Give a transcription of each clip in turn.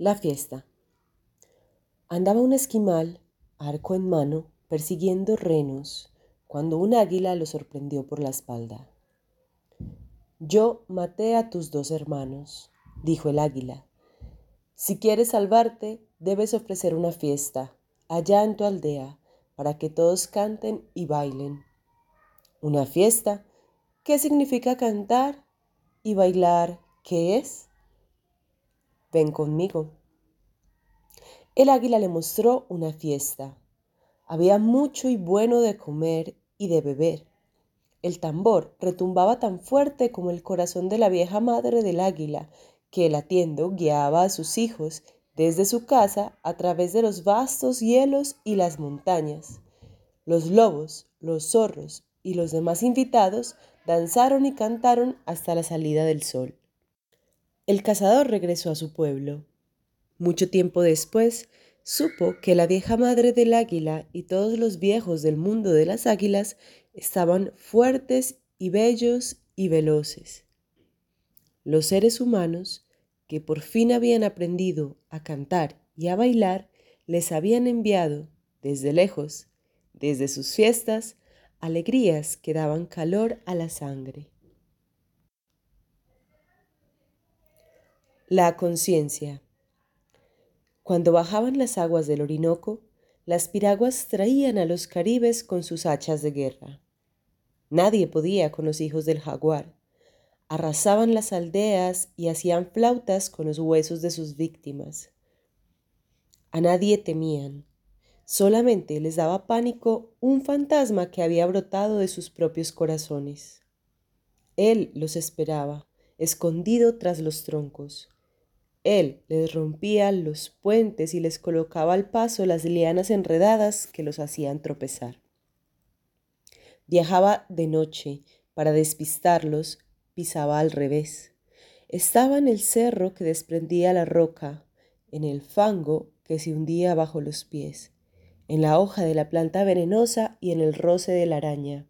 La fiesta. Andaba un esquimal, arco en mano, persiguiendo renos, cuando un águila lo sorprendió por la espalda. Yo maté a tus dos hermanos, dijo el águila. Si quieres salvarte, debes ofrecer una fiesta allá en tu aldea para que todos canten y bailen. ¿Una fiesta? ¿Qué significa cantar? ¿Y bailar qué es? Ven conmigo. El águila le mostró una fiesta. Había mucho y bueno de comer y de beber. El tambor retumbaba tan fuerte como el corazón de la vieja madre del águila, que latiendo guiaba a sus hijos desde su casa a través de los vastos hielos y las montañas. Los lobos, los zorros y los demás invitados danzaron y cantaron hasta la salida del sol. El cazador regresó a su pueblo. Mucho tiempo después, supo que la vieja madre del águila y todos los viejos del mundo de las águilas estaban fuertes y bellos y veloces. Los seres humanos, que por fin habían aprendido a cantar y a bailar, les habían enviado, desde lejos, desde sus fiestas, alegrías que daban calor a la sangre. La conciencia. Cuando bajaban las aguas del Orinoco, las piraguas traían a los caribes con sus hachas de guerra. Nadie podía con los hijos del jaguar. Arrasaban las aldeas y hacían flautas con los huesos de sus víctimas. A nadie temían. Solamente les daba pánico un fantasma que había brotado de sus propios corazones. Él los esperaba, escondido tras los troncos. Él les rompía los puentes y les colocaba al paso las lianas enredadas que los hacían tropezar. Viajaba de noche para despistarlos, pisaba al revés. Estaba en el cerro que desprendía la roca, en el fango que se hundía bajo los pies, en la hoja de la planta venenosa y en el roce de la araña.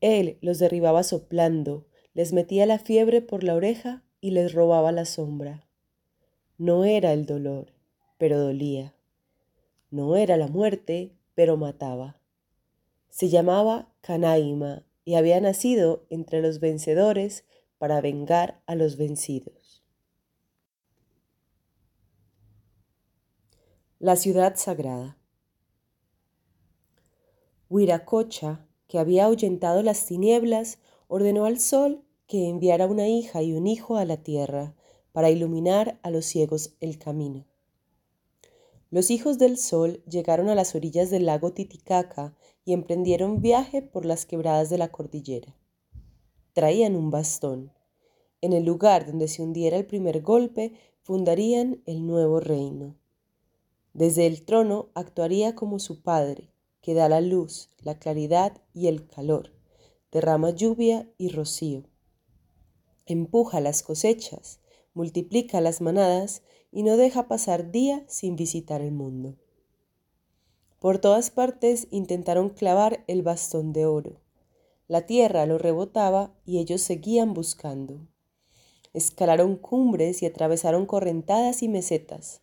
Él los derribaba soplando, les metía la fiebre por la oreja y les robaba la sombra. No era el dolor, pero dolía. No era la muerte, pero mataba. Se llamaba Canaima y había nacido entre los vencedores para vengar a los vencidos. La ciudad sagrada. Huiracocha, que había ahuyentado las tinieblas, ordenó al sol que enviara una hija y un hijo a la tierra para iluminar a los ciegos el camino. Los hijos del sol llegaron a las orillas del lago Titicaca y emprendieron viaje por las quebradas de la cordillera. Traían un bastón. En el lugar donde se hundiera el primer golpe, fundarían el nuevo reino. Desde el trono actuaría como su padre, que da la luz, la claridad y el calor, derrama lluvia y rocío. Empuja las cosechas, multiplica las manadas y no deja pasar día sin visitar el mundo. Por todas partes intentaron clavar el bastón de oro. La tierra lo rebotaba y ellos seguían buscando. Escalaron cumbres y atravesaron correntadas y mesetas.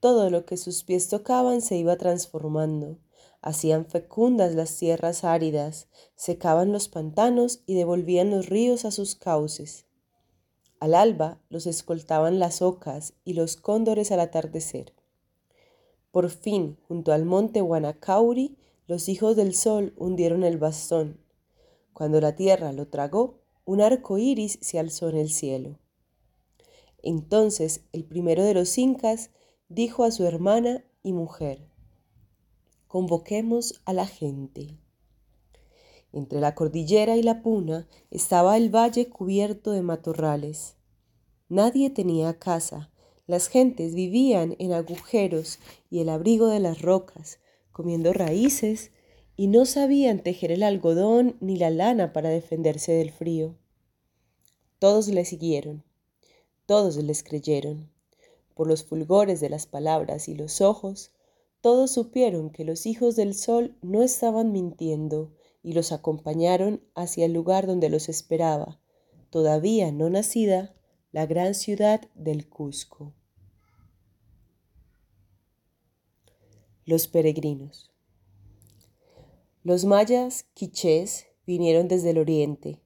Todo lo que sus pies tocaban se iba transformando. Hacían fecundas las tierras áridas, secaban los pantanos y devolvían los ríos a sus cauces. Al alba los escoltaban las ocas y los cóndores al atardecer. Por fin, junto al monte Guanacauri, los hijos del sol hundieron el bastón. Cuando la tierra lo tragó, un arco iris se alzó en el cielo. Entonces el primero de los incas dijo a su hermana y mujer, convoquemos a la gente. Entre la cordillera y la puna estaba el valle cubierto de matorrales. Nadie tenía casa. Las gentes vivían en agujeros y el abrigo de las rocas, comiendo raíces, y no sabían tejer el algodón ni la lana para defenderse del frío. Todos le siguieron, todos les creyeron. Por los fulgores de las palabras y los ojos, todos supieron que los hijos del sol no estaban mintiendo y los acompañaron hacia el lugar donde los esperaba, todavía no nacida, la gran ciudad del Cusco. Los peregrinos. Los mayas quichés vinieron desde el oriente.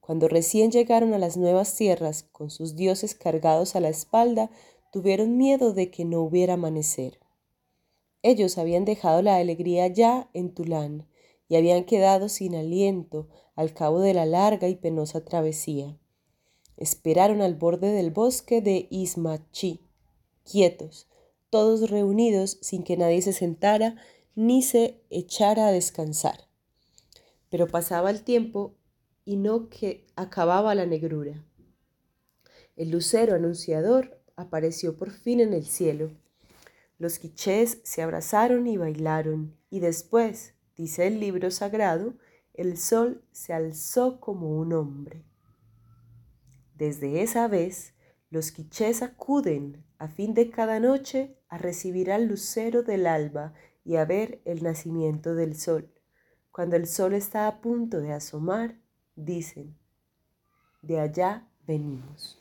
Cuando recién llegaron a las nuevas tierras, con sus dioses cargados a la espalda, tuvieron miedo de que no hubiera amanecer. Ellos habían dejado la alegría ya en Tulán, y habían quedado sin aliento al cabo de la larga y penosa travesía. Esperaron al borde del bosque de Ismachi, quietos, todos reunidos sin que nadie se sentara ni se echara a descansar. Pero pasaba el tiempo y no que acababa la negrura. El lucero anunciador apareció por fin en el cielo. Los quichés se abrazaron y bailaron, y después, dice el libro sagrado, el sol se alzó como un hombre. Desde esa vez, los quichés acuden a fin de cada noche a recibir al lucero del alba y a ver el nacimiento del sol. Cuando el sol está a punto de asomar, dicen, de allá venimos.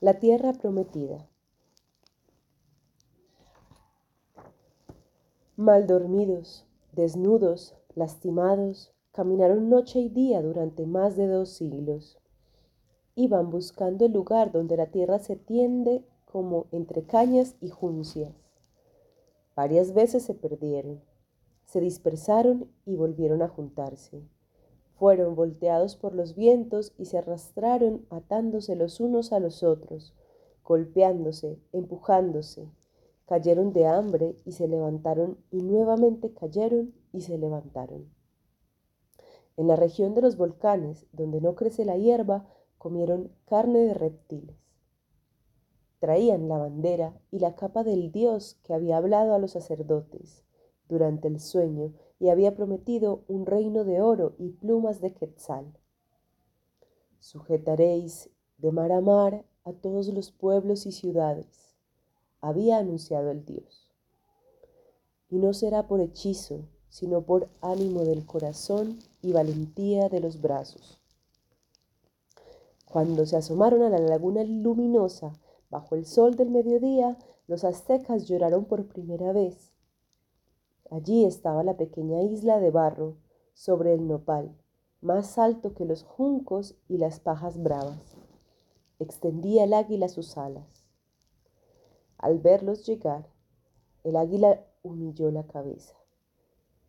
La tierra prometida. Mal dormidos, desnudos, lastimados, caminaron noche y día durante más de dos siglos. Iban buscando el lugar donde la tierra se tiende como entre cañas y juncias. Varias veces se perdieron, se dispersaron y volvieron a juntarse. Fueron volteados por los vientos y se arrastraron atándose los unos a los otros, golpeándose, empujándose. Cayeron de hambre y se levantaron y nuevamente cayeron y se levantaron. En la región de los volcanes, donde no crece la hierba, comieron carne de reptiles. Traían la bandera y la capa del dios que había hablado a los sacerdotes durante el sueño y había prometido un reino de oro y plumas de quetzal. Sujetaréis de mar a mar a todos los pueblos y ciudades, había anunciado el Dios. Y no será por hechizo, sino por ánimo del corazón y valentía de los brazos. Cuando se asomaron a la laguna luminosa bajo el sol del mediodía, los aztecas lloraron por primera vez Allí estaba la pequeña isla de barro sobre el nopal, más alto que los juncos y las pajas bravas. Extendía el águila sus alas. Al verlos llegar, el águila humilló la cabeza.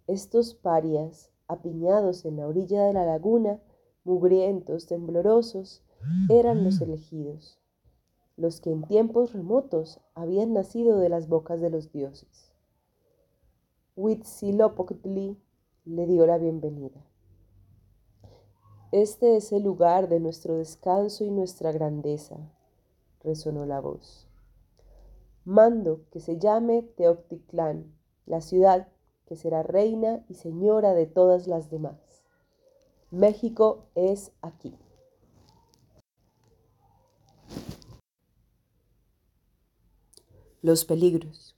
Estos parias, apiñados en la orilla de la laguna, mugrientos, temblorosos, eran los elegidos, los que en tiempos remotos habían nacido de las bocas de los dioses. Huitzilopochtli le dio la bienvenida. Este es el lugar de nuestro descanso y nuestra grandeza, resonó la voz. Mando que se llame Teocticlán, la ciudad que será reina y señora de todas las demás. México es aquí. Los peligros.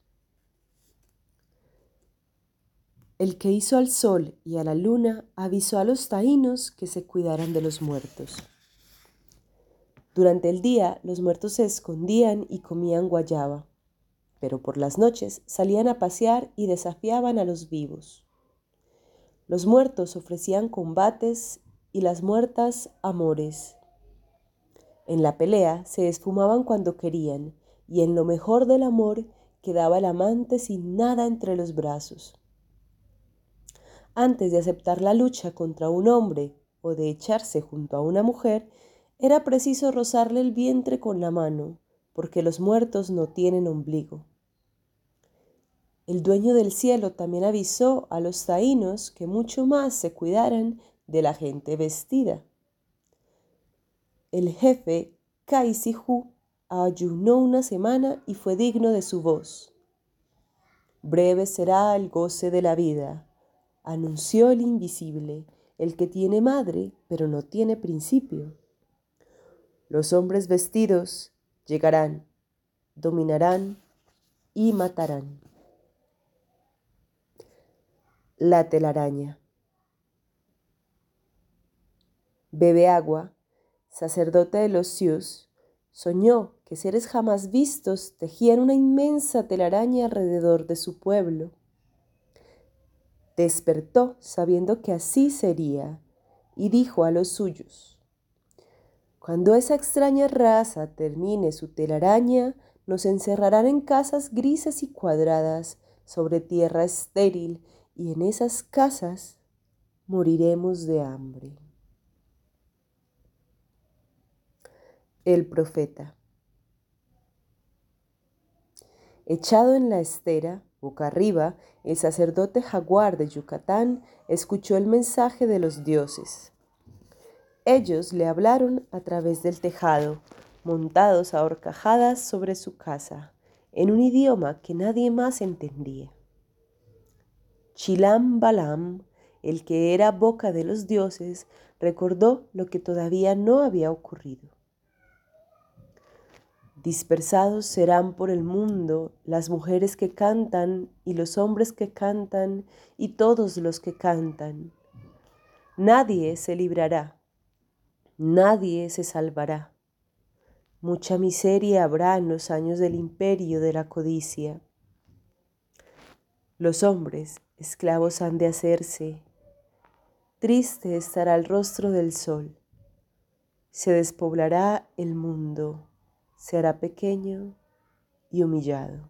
El que hizo al sol y a la luna avisó a los taínos que se cuidaran de los muertos. Durante el día los muertos se escondían y comían guayaba, pero por las noches salían a pasear y desafiaban a los vivos. Los muertos ofrecían combates y las muertas amores. En la pelea se esfumaban cuando querían y en lo mejor del amor quedaba el amante sin nada entre los brazos. Antes de aceptar la lucha contra un hombre o de echarse junto a una mujer, era preciso rozarle el vientre con la mano, porque los muertos no tienen ombligo. El dueño del cielo también avisó a los taínos que mucho más se cuidaran de la gente vestida. El jefe Kaisihu ayunó una semana y fue digno de su voz. Breve será el goce de la vida, anunció el invisible, el que tiene madre, pero no tiene principio. Los hombres vestidos llegarán, dominarán y matarán. La telaraña. Bebe agua, sacerdote de los Sius, soñó que seres jamás vistos tejían una inmensa telaraña alrededor de su pueblo. Despertó sabiendo que así sería y dijo a los suyos, Cuando esa extraña raza termine su telaraña, nos encerrarán en casas grises y cuadradas sobre tierra estéril y en esas casas moriremos de hambre. El profeta. Echado en la estera, boca arriba, el sacerdote jaguar de Yucatán escuchó el mensaje de los dioses. Ellos le hablaron a través del tejado, montados a horcajadas sobre su casa, en un idioma que nadie más entendía. Chilam Balam, el que era boca de los dioses, recordó lo que todavía no había ocurrido. Dispersados serán por el mundo las mujeres que cantan y los hombres que cantan y todos los que cantan. Nadie se librará, nadie se salvará. Mucha miseria habrá en los años del imperio de la codicia. Los hombres esclavos han de hacerse. Triste estará el rostro del sol. Se despoblará el mundo, se hará pequeño y humillado.